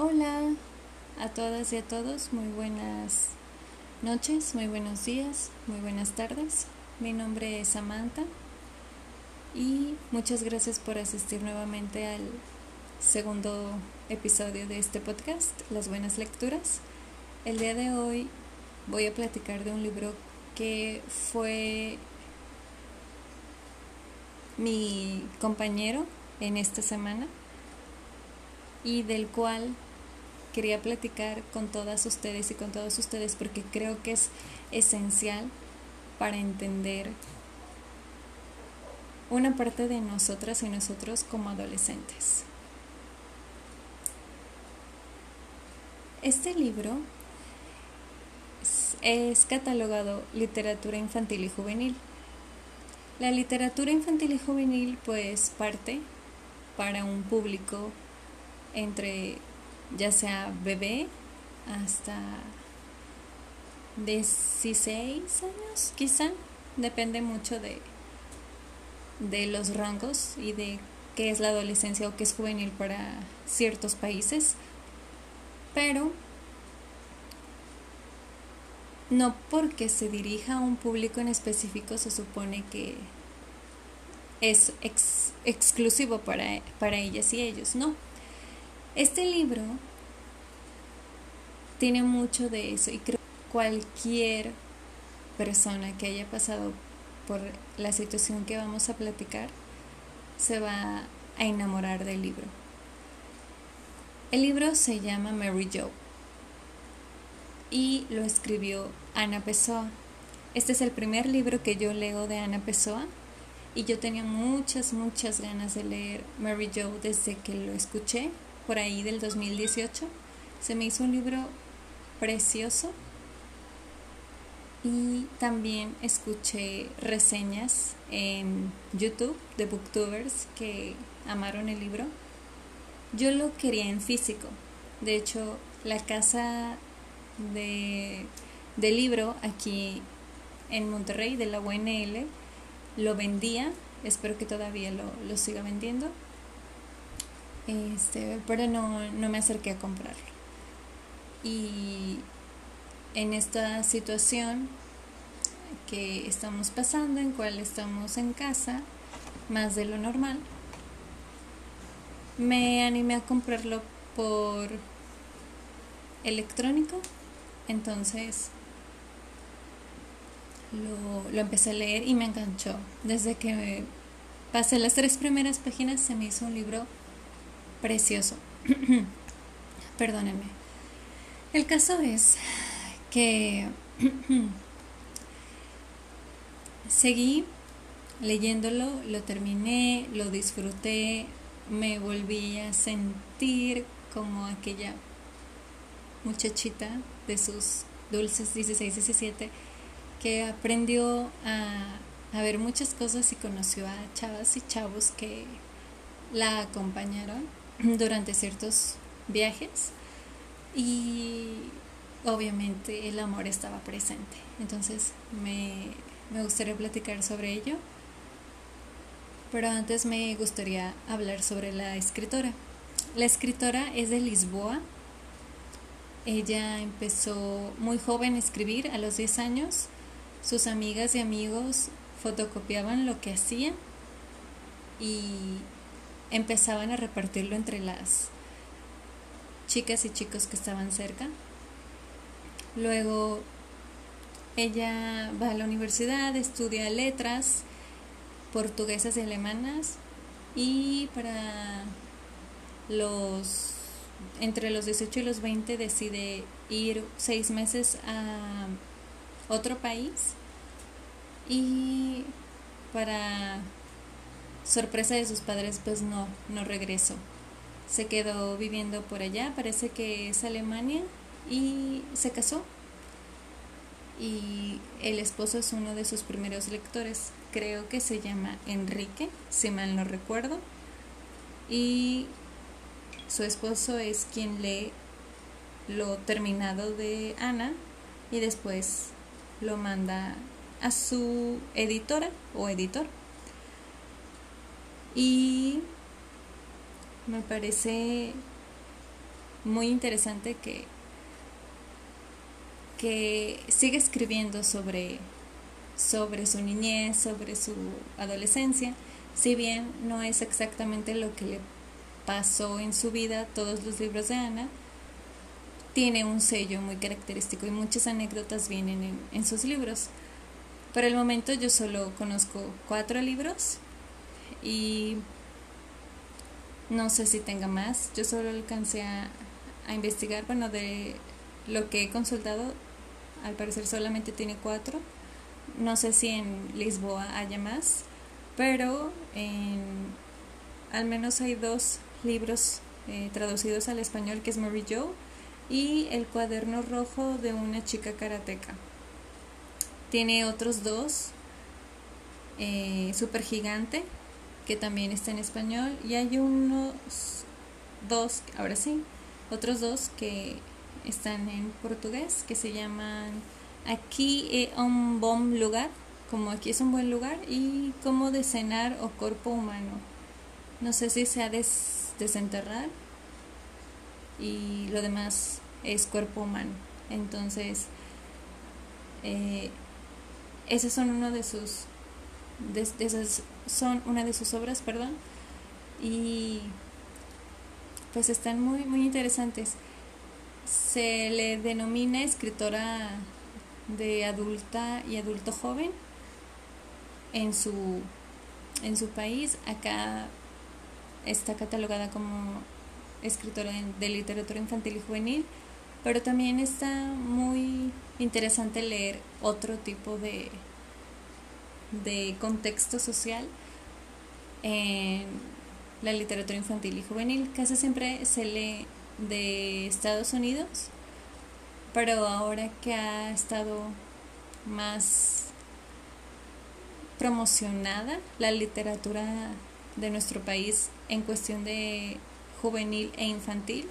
Hola a todas y a todos, muy buenas noches, muy buenos días, muy buenas tardes. Mi nombre es Samantha y muchas gracias por asistir nuevamente al segundo episodio de este podcast, Las Buenas Lecturas. El día de hoy voy a platicar de un libro que fue mi compañero en esta semana y del cual quería platicar con todas ustedes y con todos ustedes porque creo que es esencial para entender una parte de nosotras y nosotros como adolescentes. Este libro es catalogado literatura infantil y juvenil. La literatura infantil y juvenil pues parte para un público entre ya sea bebé hasta 16 años quizá, depende mucho de, de los rangos y de qué es la adolescencia o qué es juvenil para ciertos países, pero no porque se dirija a un público en específico se supone que es exclusivo para, para ellas y ellos, no. Este libro tiene mucho de eso y creo que cualquier persona que haya pasado por la situación que vamos a platicar se va a enamorar del libro. El libro se llama Mary Jo y lo escribió Ana Pessoa. Este es el primer libro que yo leo de Ana Pessoa y yo tenía muchas, muchas ganas de leer Mary Jo desde que lo escuché por ahí del 2018. Se me hizo un libro precioso y también escuché reseñas en YouTube de booktubers que amaron el libro. Yo lo quería en físico. De hecho, la casa de, libro aquí en Monterrey de la UNL lo vendía. Espero que todavía lo, lo siga vendiendo este, pero no, no me acerqué a comprarlo. Y en esta situación que estamos pasando, en cual estamos en casa, más de lo normal, me animé a comprarlo por electrónico, entonces lo, lo, empecé a leer y me enganchó. Desde que pasé las tres primeras páginas se me hizo un libro precioso. Perdónenme. El caso es que seguí leyéndolo, lo terminé, lo disfruté, me volví a sentir como aquella muchachita de sus dulces 16, 17 que aprendió a, a ver muchas cosas y conoció a chavas y chavos que la acompañaron durante ciertos viajes y obviamente el amor estaba presente. Entonces me, me gustaría platicar sobre ello, pero antes me gustaría hablar sobre la escritora. La escritora es de Lisboa. Ella empezó muy joven a escribir, a los 10 años. Sus amigas y amigos fotocopiaban lo que hacía y empezaban a repartirlo entre las chicas y chicos que estaban cerca. Luego ella va a la universidad, estudia letras portuguesas y alemanas y para los entre los 18 y los 20 decide ir seis meses a otro país y para sorpresa de sus padres, pues no, no regresó. Se quedó viviendo por allá, parece que es Alemania, y se casó. Y el esposo es uno de sus primeros lectores, creo que se llama Enrique, si mal no recuerdo. Y su esposo es quien lee lo terminado de Ana y después lo manda a su editora o editor. Y me parece muy interesante que, que sigue escribiendo sobre, sobre su niñez, sobre su adolescencia, si bien no es exactamente lo que le pasó en su vida, todos los libros de Ana, tiene un sello muy característico y muchas anécdotas vienen en, en sus libros. Por el momento yo solo conozco cuatro libros y no sé si tenga más. Yo solo alcancé a, a investigar, bueno, de lo que he consultado, al parecer solamente tiene cuatro. No sé si en Lisboa haya más, pero en, al menos hay dos libros eh, traducidos al español que es Mary Joe y El cuaderno rojo de una chica karateca. Tiene otros dos, eh, Super Gigante, que también está en español, y hay unos dos, ahora sí, otros dos que están en portugués, que se llaman Aquí es un buen lugar, como aquí es un buen lugar, y como de cenar o cuerpo humano. No sé si se ha des desenterrar y lo demás es cuerpo humano. Entonces, eh, esas son uno de sus de, esas son una de sus obras, perdón, y pues están muy muy interesantes. Se le denomina escritora de adulta y adulto joven en su en su país. Acá está catalogada como escritora de literatura infantil y juvenil, pero también está muy interesante leer otro tipo de, de contexto social en la literatura infantil y juvenil. Casi siempre se lee de Estados Unidos, pero ahora que ha estado más promocionada la literatura de nuestro país en cuestión de juvenil e infantil.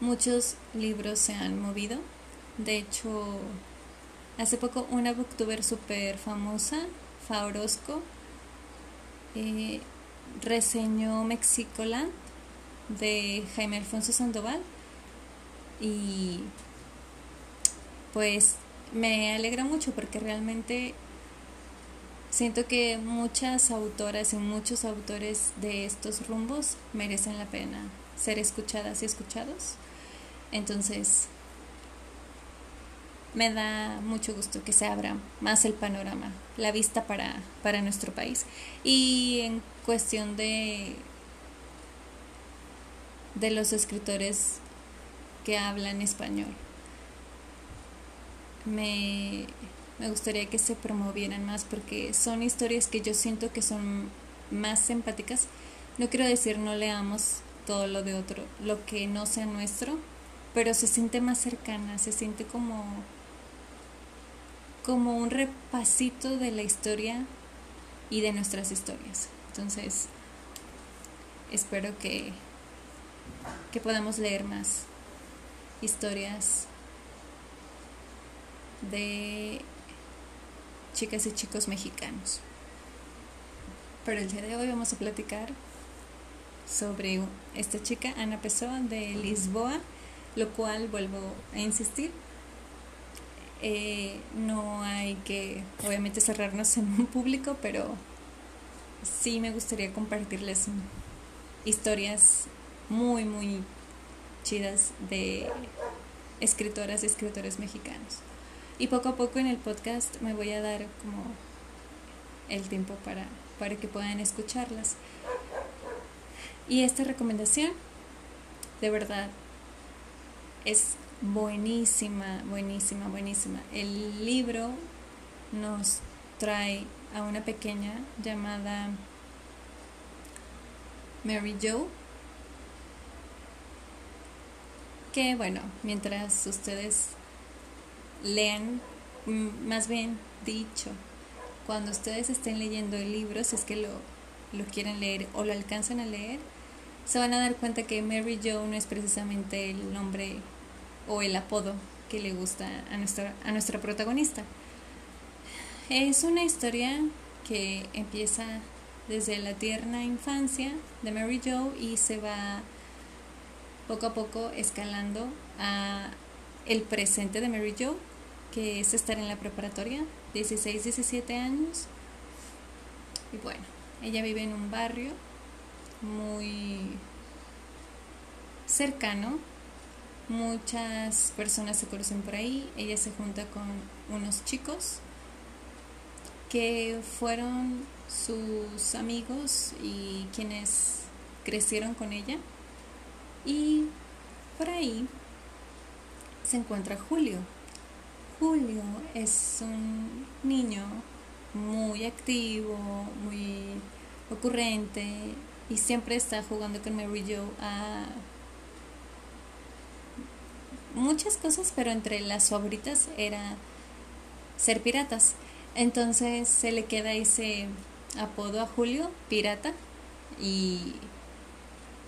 Muchos libros se han movido. De hecho, hace poco una booktuber súper famosa, Faorosco, eh, reseñó Mexicoland de Jaime Alfonso Sandoval y pues me alegra mucho porque realmente Siento que muchas autoras y muchos autores de estos rumbos merecen la pena ser escuchadas y escuchados. Entonces, me da mucho gusto que se abra más el panorama, la vista para, para nuestro país. Y en cuestión de, de los escritores que hablan español, me me gustaría que se promovieran más porque son historias que yo siento que son más empáticas. No quiero decir no leamos todo lo de otro, lo que no sea nuestro, pero se siente más cercana, se siente como como un repasito de la historia y de nuestras historias. Entonces, espero que que podamos leer más historias de chicas y chicos mexicanos. Pero el día de hoy vamos a platicar sobre esta chica, Ana Pessoa, de Lisboa, lo cual vuelvo a insistir. Eh, no hay que, obviamente, cerrarnos en un público, pero sí me gustaría compartirles historias muy, muy chidas de escritoras y escritores mexicanos. Y poco a poco en el podcast me voy a dar como el tiempo para, para que puedan escucharlas. Y esta recomendación, de verdad, es buenísima, buenísima, buenísima. El libro nos trae a una pequeña llamada Mary Joe, que bueno, mientras ustedes lean, mm, más bien dicho, cuando ustedes estén leyendo el libro, si es que lo, lo quieren leer o lo alcanzan a leer, se van a dar cuenta que Mary Jo no es precisamente el nombre o el apodo que le gusta a nuestra, a nuestra protagonista. Es una historia que empieza desde la tierna infancia de Mary Jo y se va poco a poco escalando a el presente de Mary Jo, que es estar en la preparatoria, 16, 17 años. Y bueno, ella vive en un barrio muy cercano. Muchas personas se conocen por ahí. Ella se junta con unos chicos que fueron sus amigos y quienes crecieron con ella. Y por ahí se encuentra Julio. Julio es un niño muy activo, muy ocurrente y siempre está jugando con Mary Jo a muchas cosas, pero entre las favoritas era ser piratas. Entonces se le queda ese apodo a Julio, pirata, y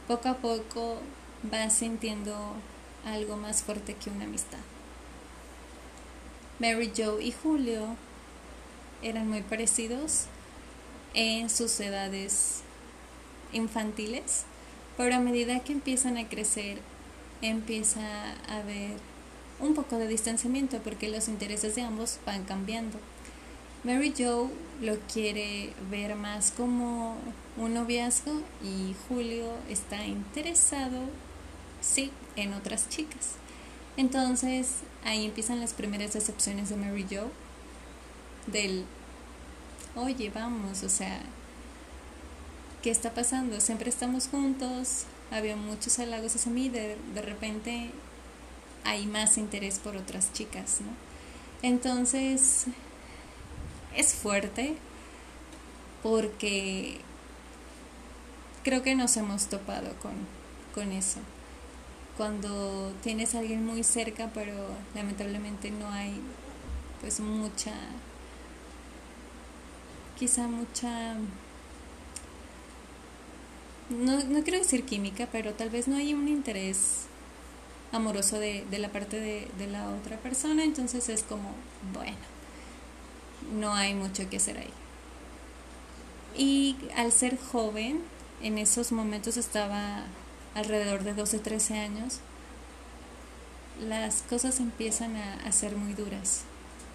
poco a poco va sintiendo algo más fuerte que una amistad. Mary Jo y Julio eran muy parecidos en sus edades infantiles, pero a medida que empiezan a crecer, empieza a haber un poco de distanciamiento porque los intereses de ambos van cambiando. Mary Jo lo quiere ver más como un noviazgo y Julio está interesado, sí, en otras chicas. Entonces ahí empiezan las primeras decepciones de Mary Jo del, oye, vamos, o sea, ¿qué está pasando? Siempre estamos juntos, había muchos halagos hacia mí, de, de repente hay más interés por otras chicas, ¿no? Entonces es fuerte porque creo que nos hemos topado con, con eso. Cuando tienes a alguien muy cerca, pero lamentablemente no hay pues mucha, quizá mucha, no, no quiero decir química, pero tal vez no hay un interés amoroso de, de la parte de, de la otra persona, entonces es como, bueno, no hay mucho que hacer ahí. Y al ser joven, en esos momentos estaba alrededor de 12, 13 años, las cosas empiezan a, a ser muy duras.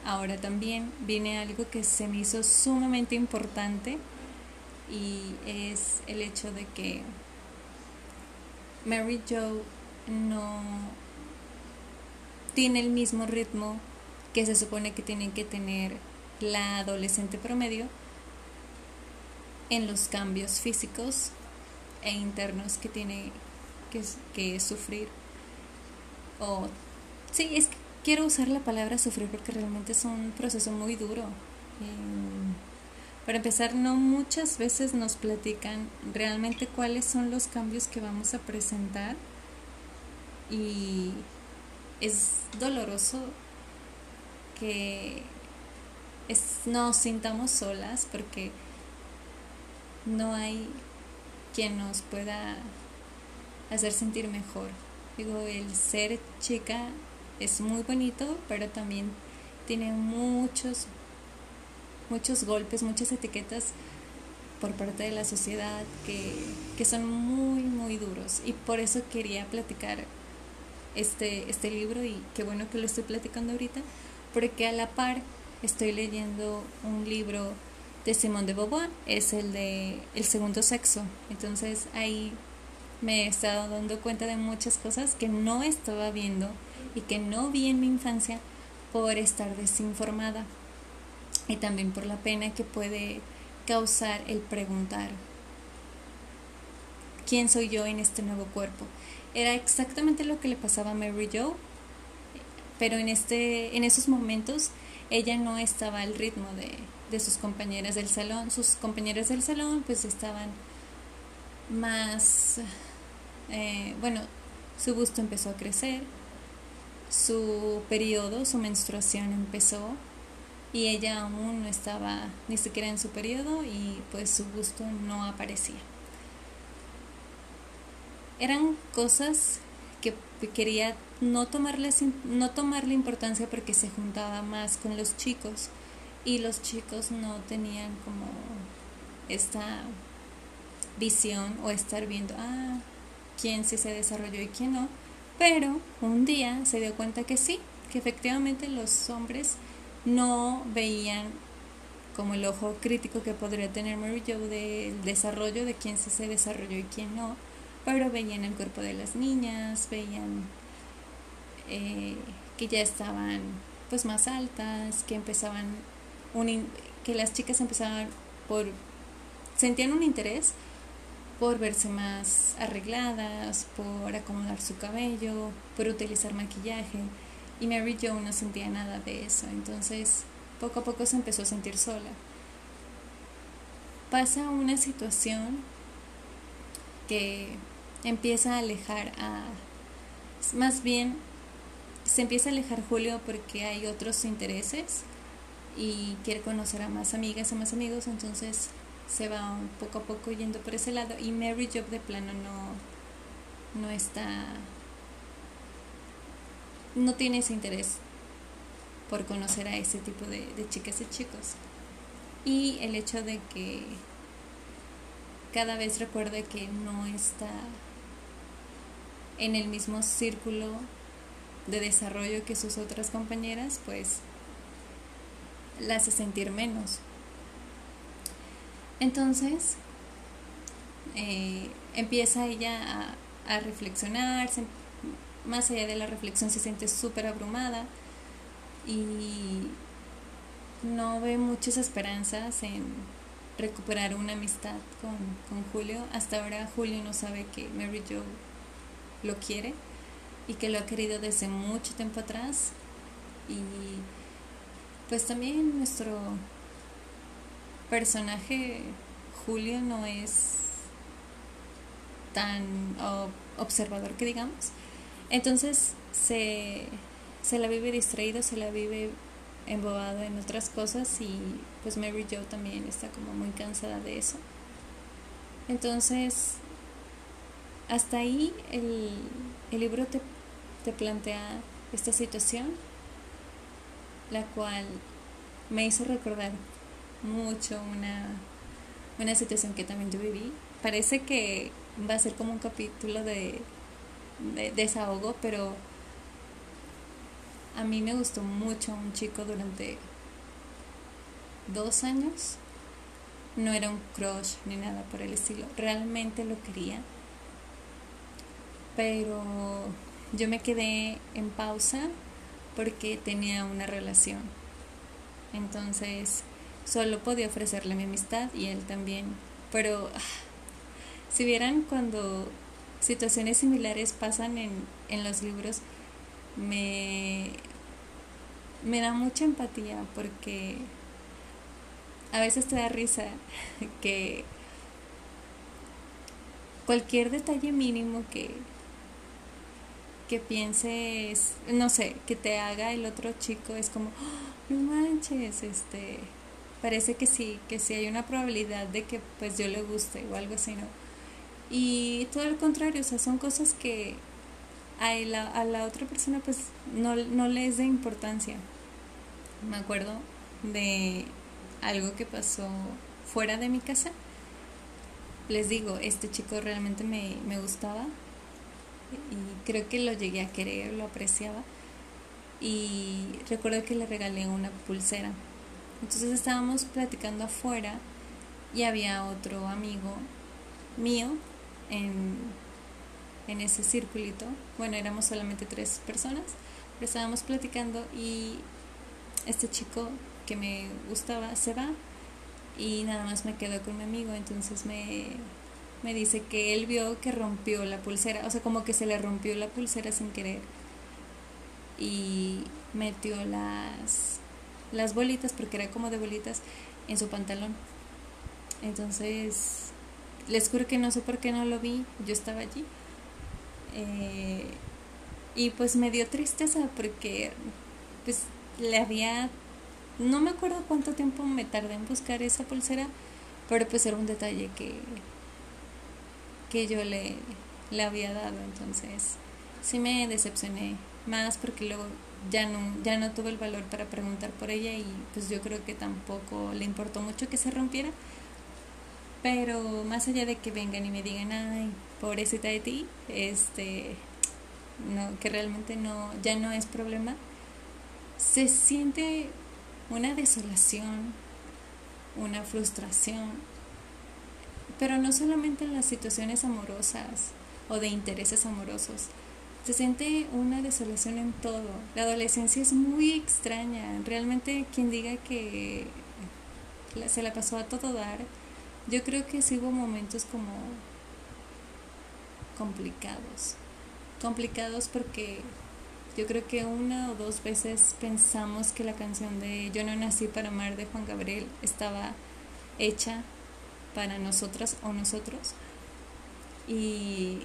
Ahora también viene algo que se me hizo sumamente importante y es el hecho de que Mary Jo no tiene el mismo ritmo que se supone que tienen que tener la adolescente promedio en los cambios físicos e internos que tiene que, que sufrir. O, sí, es que quiero usar la palabra sufrir porque realmente es un proceso muy duro. Em, para empezar, no muchas veces nos platican realmente cuáles son los cambios que vamos a presentar y es doloroso que es, nos sintamos solas porque no hay quien nos pueda hacer sentir mejor. Digo, el ser chica es muy bonito, pero también tiene muchos, muchos golpes, muchas etiquetas por parte de la sociedad que, que son muy, muy duros. Y por eso quería platicar este, este libro y qué bueno que lo estoy platicando ahorita, porque a la par estoy leyendo un libro de Simone de Beauvoir, es el de El segundo sexo. Entonces ahí me he estado dando cuenta de muchas cosas que no estaba viendo y que no vi en mi infancia por estar desinformada y también por la pena que puede causar el preguntar quién soy yo en este nuevo cuerpo. Era exactamente lo que le pasaba a Mary Jo, pero en este en esos momentos ella no estaba al ritmo de, de sus compañeras del salón. Sus compañeras del salón pues estaban más, eh, bueno, su busto empezó a crecer, su periodo, su menstruación empezó y ella aún no estaba ni siquiera en su periodo y pues su busto no aparecía. Eran cosas que quería no tomarle, no tomarle importancia porque se juntaba más con los chicos y los chicos no tenían como esta visión o estar viendo, ah, quién sí se desarrolló y quién no, pero un día se dio cuenta que sí, que efectivamente los hombres no veían como el ojo crítico que podría tener Mary Jo del desarrollo de quién se desarrolló y quién no, pero veían el cuerpo de las niñas, veían eh, que ya estaban pues más altas, que empezaban un que las chicas empezaban por sentían un interés por verse más arregladas, por acomodar su cabello, por utilizar maquillaje. Y Mary Jo no sentía nada de eso. Entonces, poco a poco se empezó a sentir sola. Pasa una situación que empieza a alejar a... Más bien, se empieza a alejar Julio porque hay otros intereses y quiere conocer a más amigas, a más amigos, entonces se va poco a poco yendo por ese lado y Mary Job de plano no, no está, no tiene ese interés por conocer a ese tipo de, chicas y chicos. Y el hecho de que cada vez recuerde que no está en el mismo círculo de desarrollo que sus otras compañeras, pues la hace sentir menos. Entonces, eh, empieza ella a, reflexionar, más allá de la reflexión se siente súper abrumada y no ve muchas esperanzas en recuperar una amistad con, con, Julio. Hasta ahora Julio no sabe que Mary Jo lo quiere y que lo ha querido desde mucho tiempo atrás. Y pues también nuestro personaje Julio no es tan observador que digamos. Entonces se, se la vive distraído, se la vive embobado en otras cosas y pues Mary Jo también está como muy cansada de eso. Entonces, hasta ahí el, el libro te, te plantea esta situación, la cual me hizo recordar mucho una, una situación que también yo viví. Parece que va a ser como un capítulo de, de desahogo, pero a mí me gustó mucho un chico durante dos años. No era un crush ni nada por el estilo. Realmente lo quería. Pero yo me quedé en pausa porque tenía una relación. Entonces Solo podía ofrecerle mi amistad y él también. Pero ah, si vieran cuando situaciones similares pasan en, en los libros, me, me da mucha empatía porque a veces te da risa que cualquier detalle mínimo que, que pienses, no sé, que te haga el otro chico es como, oh, no manches, este, parece que sí, que sí hay una probabilidad de que pues yo le guste o algo así, ¿no? Y todo lo contrario, o sea, son cosas que a la, a la otra persona pues no, no le es de importancia. Me acuerdo de algo que pasó fuera de mi casa. Les digo, este chico realmente me, me gustaba y creo que lo llegué a querer, lo apreciaba. Y recuerdo que le regalé una pulsera entonces estábamos platicando afuera y había otro amigo mío en, en ese circulito. Bueno, éramos solamente tres personas, pero estábamos platicando y este chico que me gustaba se va y nada más me quedo con mi amigo. Entonces me, me dice que él vio que rompió la pulsera, o sea, como que se le rompió la pulsera sin querer y metió las las bolitas, porque era como de bolitas, en su pantalón. Entonces, les juro que no sé por qué no lo vi, yo estaba allí. Eh, y pues me dio tristeza porque pues le había, no me acuerdo cuánto tiempo me tardé en buscar esa pulsera, pero pues era un detalle que, que yo le, le había dado, entonces sí me decepcioné más porque luego ya no, ya no tuve el valor para preguntar por ella y pues yo creo que tampoco le importó mucho que se rompiera. Pero más allá de que vengan y me digan, ay, pobrecita de ti, este, no, que realmente no, ya no es problema, se siente una desolación, una frustración, pero no solamente en las situaciones amorosas o de intereses amorosos, se siente una desolación en todo. La adolescencia es muy extraña, realmente quien diga que se la pasó a todo dar, yo creo que sí hubo momentos como complicados, complicados porque yo creo que una o dos veces pensamos que la canción de Yo no nací para amar de Juan Gabriel estaba hecha para nosotras o nosotros. Y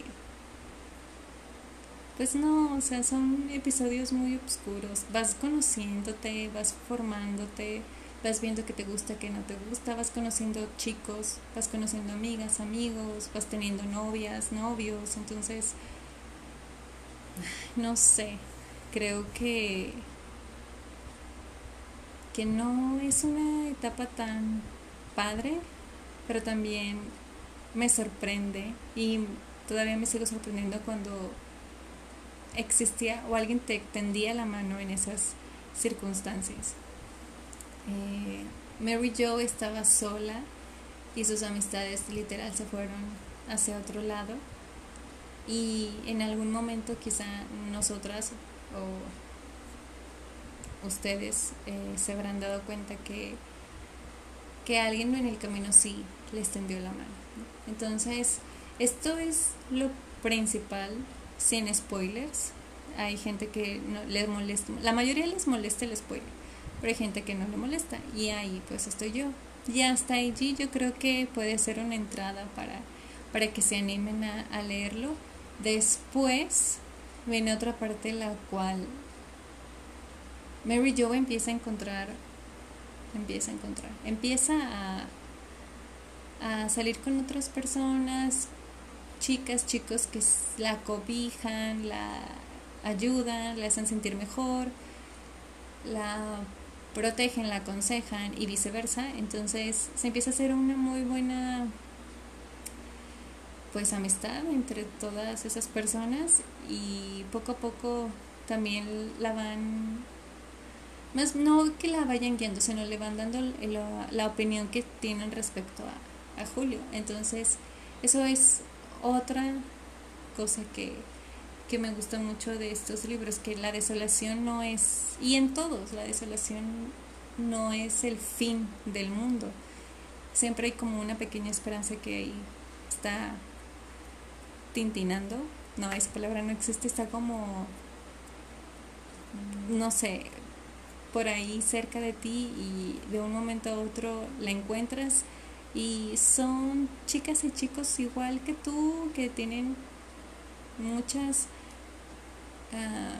pues no, o sea, son episodios muy oscuros. Vas conociéndote, vas formándote, vas viendo que te gusta, que no te gusta, vas conociendo chicos, vas conociendo amigas, amigos, vas teniendo novias, novios, entonces, no sé, creo que que no es una etapa tan padre, pero también me sorprende y todavía me sigo sorprendiendo cuando existía o alguien te tendía la mano en esas circunstancias. Eh, Mary Jo estaba sola y sus amistades literal se fueron hacia otro lado y en algún momento quizá nosotras o ustedes eh, se habrán dado cuenta que, que alguien en el camino sí les tendió la mano. Entonces, esto es lo principal, sin spoilers. Hay gente que no, les molesta, la mayoría les molesta el spoiler, pero hay gente que no le molesta y ahí pues estoy yo. Y hasta allí yo creo que puede ser una entrada para, para que se animen a, leerlo. Después viene otra parte la cual Mary Jo empieza a encontrar, empieza a encontrar, empieza a, a salir con otras personas, chicas, chicos que la cobijan, la ayudan, la hacen sentir mejor, la protegen, la aconsejan y viceversa. Entonces se empieza a hacer una muy buena pues amistad entre todas esas personas y poco a poco también la van más no que la vayan guiando sino le van dando la, opinión que tienen respecto a Julio entonces eso es otra cosa que, que me gusta mucho de estos libros que la desolación no es y en todos la desolación no es el fin del mundo. Siempre hay como una pequeña esperanza que ahí está tintinando, no, esa palabra no existe, está como, no sé, por ahí cerca de ti y de un momento a otro la encuentras. Y son chicas y chicos igual que tú que tienen muchas ah,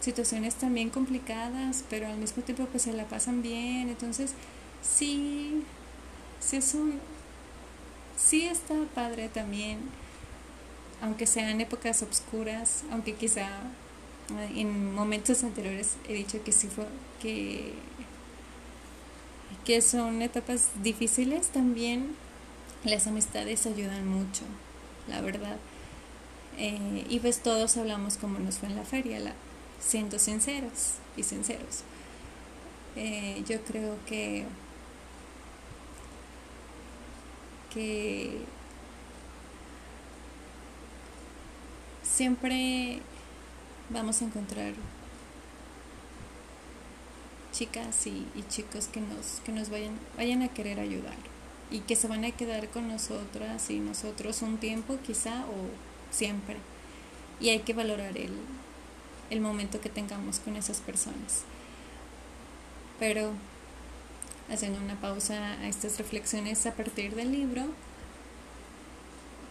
situaciones también complicadas pero al mismo tiempo pues se la pasan bien. Entonces sí sí es un sí está padre también aunque sean épocas obscuras, aunque quizá eh, en momentos anteriores he dicho que sí fue que que son etapas difíciles también las amistades ayudan mucho la verdad eh, y pues todos hablamos como nos fue en la feria la, siendo sinceros y sinceros. Eh, yo creo que que siempre vamos a encontrar chicas y, chicos que nos, que nos vayan, vayan a querer ayudar y que se van a quedar con nosotras y nosotros un tiempo quizá o siempre. Y hay que valorar el, el momento que tengamos con esas personas. Pero haciendo una pausa a estas reflexiones a partir del libro,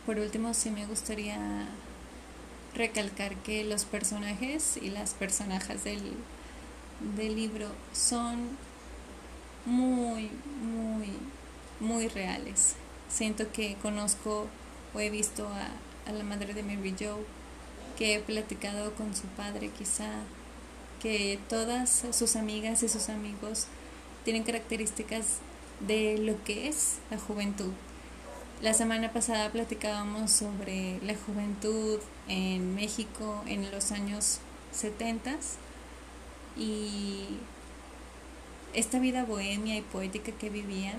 por último sí me gustaría recalcar que los personajes y las personajes del, del libro son muy, muy, muy reales. Siento que conozco o he visto a, a la madre de Mary Jo, que he platicado con su padre quizá, que todas sus amigas y sus amigos tienen características de lo que es la juventud. la semana pasada platicábamos sobre la juventud en México en los años 70 y esta vida bohemia y poética que vivían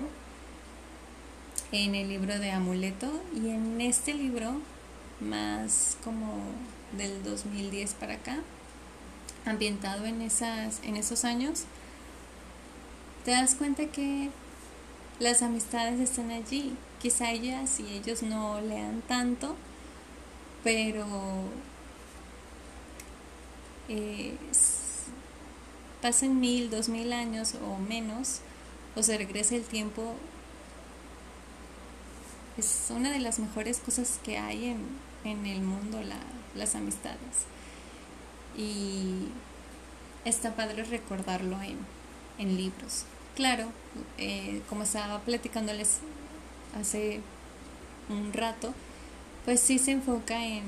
en el libro de Amuleto y en este libro más como del 2010 para acá ambientado en esas en esos años te das cuenta que las amistades están allí. Quizá ellas y ellos no lean tanto pero eh, pasen mil, dos mil años o menos, o se regrese el tiempo, es una de las mejores cosas que hay en, en el mundo, la, las amistades. Y está padre recordarlo en, en libros. Claro, eh, como estaba platicándoles hace un rato, pues sí se enfoca en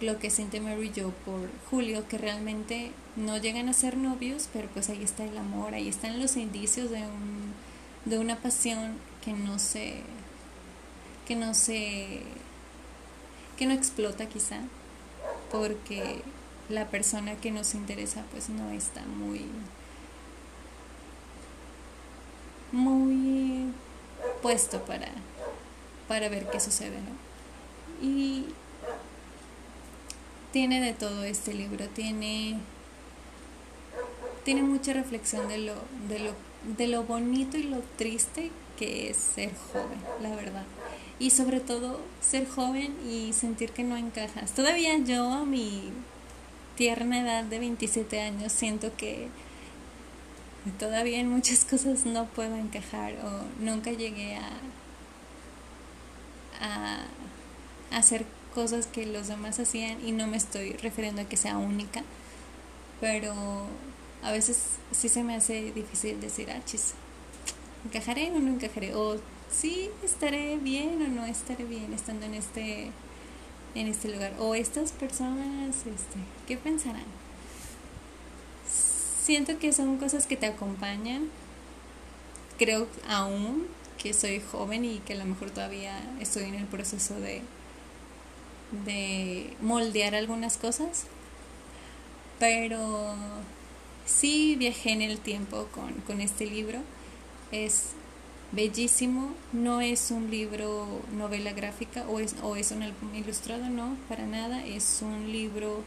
lo que siente Mary Jo por Julio, que realmente no llegan a ser novios, pero pues ahí está el amor, ahí están los indicios de un, de una pasión que no se que no se que no explota quizá porque la persona que nos interesa pues no está muy muy puesto para para ver qué sucede, ¿no? Y tiene de todo este libro, tiene, tiene mucha reflexión de lo, de, lo, de lo bonito y lo triste que es ser joven, la verdad. Y sobre todo ser joven y sentir que no encajas. Todavía yo a mi tierna edad de 27 años siento que todavía en muchas cosas no puedo encajar o nunca llegué a, a, hacer cosas que los demás hacían y no me estoy refiriendo a que sea única, pero a veces sí se me hace difícil decir, ah, chis, ¿encajaré o no encajaré? O sí, estaré bien o no estaré bien estando en este, en este lugar. O estas personas, este, ¿qué pensarán? Siento que son cosas que te acompañan. Creo aún que soy joven y que a lo mejor todavía estoy en el proceso de de moldear algunas cosas, pero sí viajé en el tiempo con, con este libro. Es bellísimo, no es un libro novela gráfica o es, o es un álbum ilustrado, no, para nada, es un libro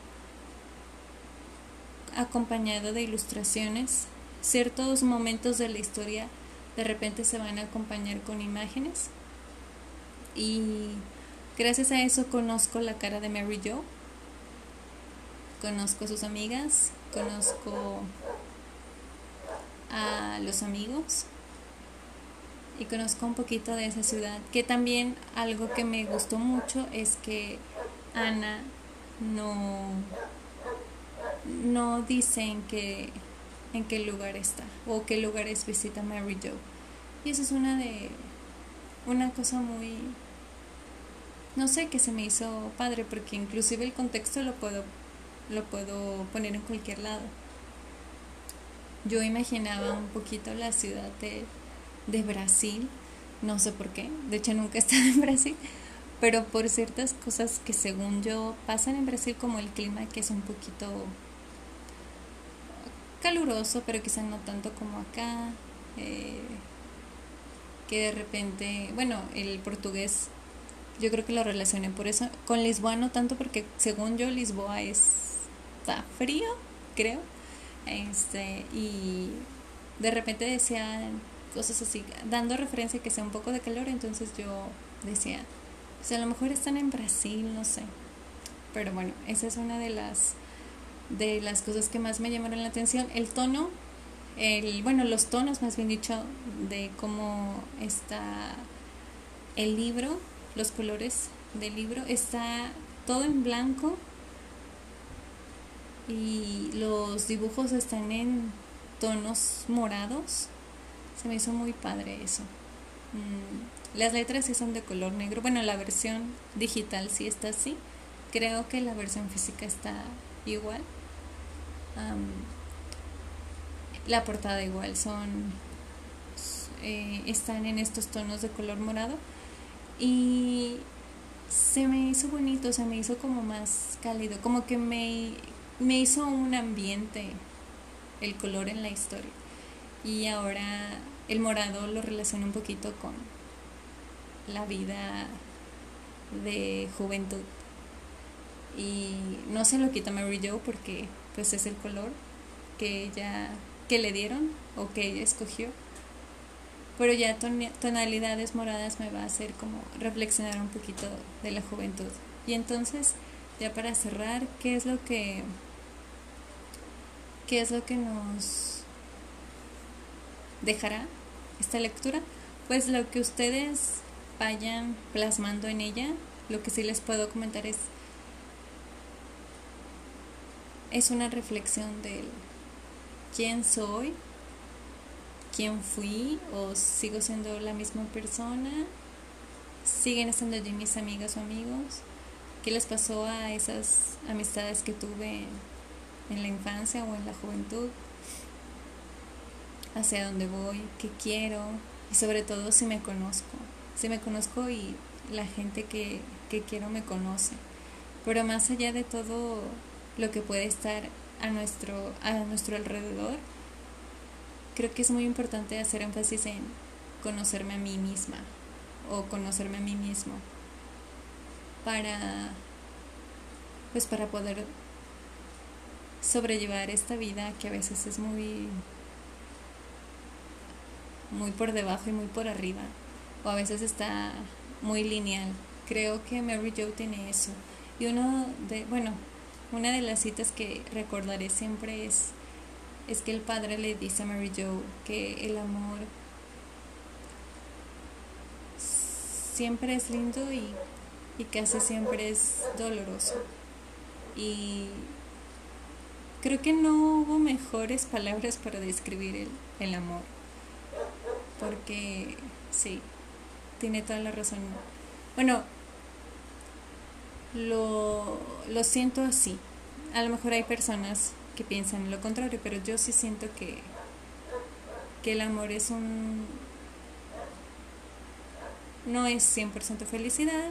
acompañado de ilustraciones. Ciertos momentos de la historia de repente se van a acompañar con imágenes. Y Gracias a eso conozco la cara de Mary Jo, conozco a sus amigas, conozco a los amigos y conozco un poquito de esa ciudad. Que también algo que me gustó mucho es que Ana no, no dice en qué, en qué lugar está o qué lugares visita Mary Jo. Y eso es una de una cosa muy no sé, que se me hizo padre, porque inclusive el contexto lo puedo, lo puedo poner en cualquier lado. Yo imaginaba un poquito la ciudad de, de Brasil, no sé por qué, de hecho nunca he estado en Brasil, pero por ciertas cosas que según yo pasan en Brasil, como el clima que es un poquito caluroso, pero quizá no tanto como acá, eh, que de repente, bueno, el portugués yo creo que lo relacioné por eso. Con Lisboa no tanto porque según yo Lisboa está frío, creo. Este, y de repente decían cosas así, dando referencia a que sea un poco de calor, entonces yo decía, pues a lo mejor están en Brasil, no sé. Pero bueno, esa es una de las de las cosas que más me llamaron la atención. El tono, el, bueno, los tonos más bien dicho, de cómo está el libro los colores del libro. Está todo en blanco y los dibujos están en tonos morados. Se me hizo muy padre eso. Mm, las letras sí son de color negro. Bueno, la versión digital sí está así. Creo que la versión física está igual. la portada igual son eh, están en estos tonos de color morado Y se me hizo bonito, se me hizo como más cálido, como que me, me hizo un ambiente el color en la historia. Y ahora el morado lo relaciono un poquito con la vida de juventud. Y no se lo quita Mary Jo porque pues es el color que ella que le dieron o que ella escogió. Pero ya tonalidades moradas me va a hacer como reflexionar un poquito de la juventud. Y entonces, ya para cerrar, ¿qué es lo que qué es lo que nos dejará esta lectura? Pues lo que ustedes vayan plasmando en ella, lo que sí les puedo comentar es es una reflexión del quién soy, quién fui o sigo siendo la misma persona, siguen estando allí mis amigas o amigos, qué les pasó a esas amistades que tuve en la infancia o en la juventud, hacia dónde voy, qué quiero y sobre todo si me conozco, si me conozco y la gente que, que quiero me conoce. Pero más allá de todo lo que puede estar a nuestro, a nuestro alrededor, creo que es muy importante hacer énfasis en conocerme a mí misma o conocerme a mí mismo para pues para poder sobrellevar esta vida que a veces es muy muy por debajo y muy por arriba o a veces está muy lineal. Creo que Mary Jo tiene eso. Y uno de, bueno, una de las citas que recordaré siempre es, es que el padre le dice a Mary Jo que el amor siempre es lindo y, y casi siempre es doloroso. Y creo que no hubo mejores palabras para describir el, el amor. Porque sí, tiene toda la razón. Bueno, lo, lo siento así. A lo mejor hay personas que piensan lo contrario, pero yo sí siento que, que el amor es un... no es 100% felicidad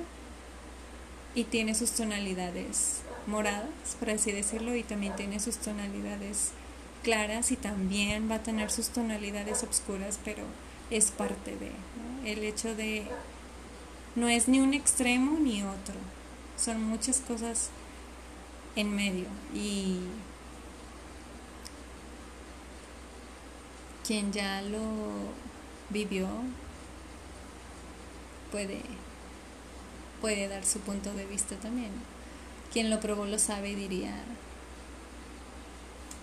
y tiene sus tonalidades moradas, por así decirlo, y también tiene sus tonalidades claras y también va a tener sus tonalidades oscuras, pero es parte de el hecho de no es ni un extremo ni otro. Son muchas cosas en medio. Y quien ya lo vivió puede puede dar su punto de vista también. Quien lo probó lo sabe y diría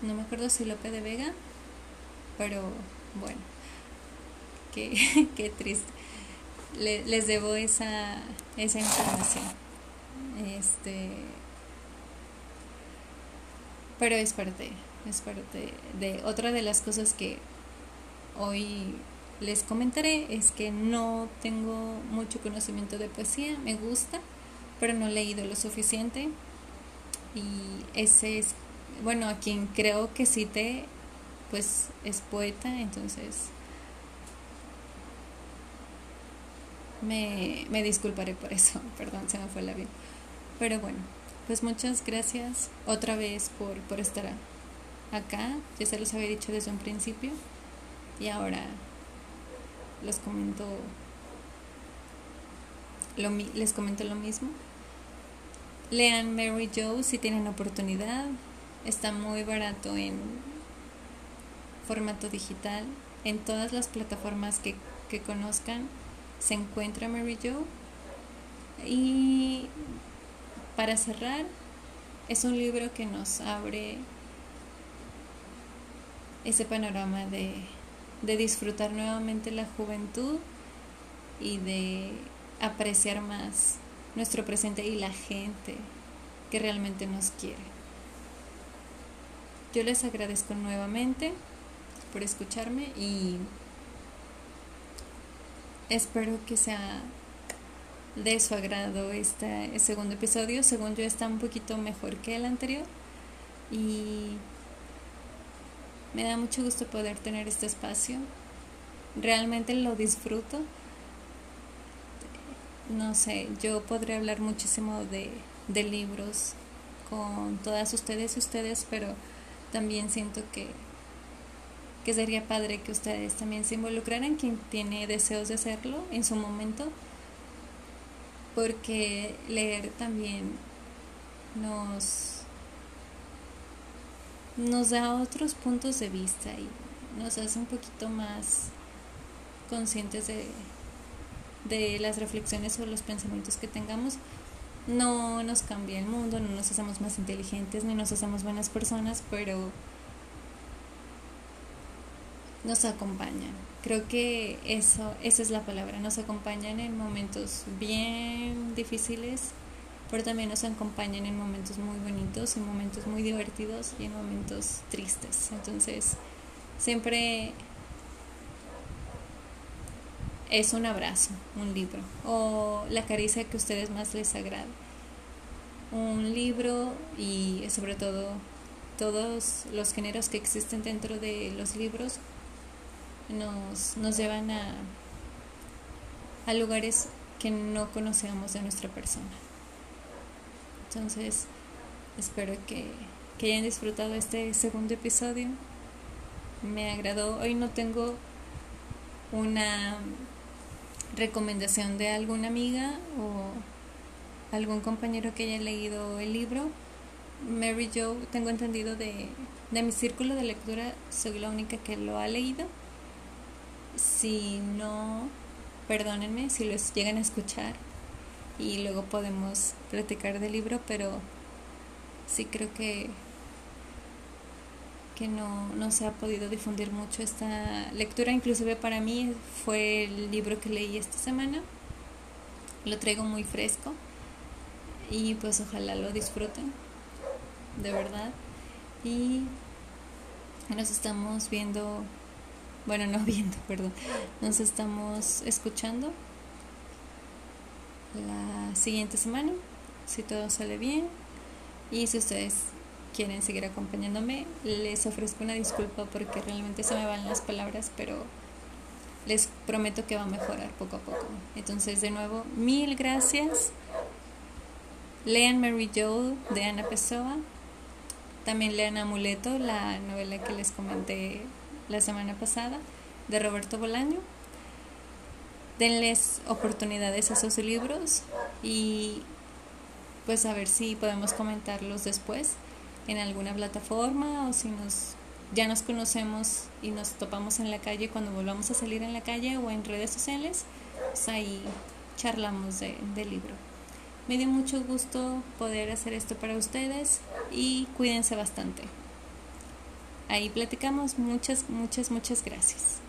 no me acuerdo si Lope de Vega, pero bueno, qué, qué triste. les debo esa, esa información. Este, pero es parte, es parte de otra de las cosas que hoy les comentaré es que no tengo mucho conocimiento de poesía, me gusta, pero no he leído lo suficiente y ese es, bueno, a quien creo que cite, pues es poeta, entonces me, me disculparé por eso, perdón, se me fue la vida. Pero bueno, pues muchas gracias otra vez por, por estar acá. Ya se los había dicho desde un principio y ahora les comento lo, les comento lo mismo. Lean Mary Joe si tienen oportunidad. Está muy barato en formato digital. En todas las plataformas que, que conozcan se encuentra Mary Joe. Y para cerrar, es un libro que nos abre ese panorama de, de disfrutar nuevamente la juventud y de apreciar más nuestro presente y la gente que realmente nos quiere. Yo les agradezco nuevamente por escucharme y espero que sea de su agrado este segundo episodio. Según yo está un poquito mejor que el anterior. Y me da mucho gusto poder tener este espacio. Realmente lo disfruto. no sé, yo podría hablar muchísimo de, de libros con todas ustedes y ustedes, pero también siento que, que sería padre que ustedes también se involucraran, quien tiene deseos de hacerlo en su momento, porque leer también nos, nos da otros puntos de vista y nos hace un poquito más conscientes de, de las reflexiones o los pensamientos que tengamos. No nos cambia el mundo, no nos hacemos más inteligentes ni nos hacemos buenas personas, pero nos acompañan. Creo que eso, esa es la palabra, nos acompañan en momentos bien difíciles, pero también nos acompañan en momentos muy bonitos, en momentos muy divertidos y en momentos tristes. Entonces, siempre es un abrazo, un libro, o la caricia que a ustedes más les agrade. Un libro y sobre todo todos los géneros que existen dentro de los libros nos, nos llevan a, a lugares que no conocíamos de nuestra persona. Entonces, espero que, hayan disfrutado este segundo episodio. Me agradó. Hoy no tengo una recomendación de alguna amiga o algún compañero que haya leído el libro. Mary Jo, tengo entendido de, de mi círculo de lectura, soy la única que lo ha leído. Si no, perdónenme si los llegan a escuchar y luego podemos platicar del libro, pero sí creo que que no, no se ha podido difundir mucho esta lectura, inclusive para mí fue el libro que leí esta semana, lo traigo muy fresco y pues ojalá lo disfruten, de verdad, y nos estamos viendo, bueno, no viendo, perdón, nos estamos escuchando la siguiente semana, si todo sale bien, y si ustedes quieren seguir acompañándome, les ofrezco una disculpa porque realmente se me van las palabras, pero les prometo que va a mejorar poco a poco. Entonces, de nuevo, mil gracias. Lean Mary Joe de Ana Pessoa. También lean Amuleto, la novela que les comenté la semana pasada, de Roberto Bolaño. Denles oportunidades a esos libros y pues a ver si podemos comentarlos después en alguna plataforma o si nos ya nos conocemos y nos topamos en la calle cuando volvamos a salir en la calle o en redes sociales, pues ahí charlamos de, del libro. Me dio mucho gusto poder hacer esto para ustedes y cuídense bastante. Ahí platicamos. Muchas, muchas, muchas gracias.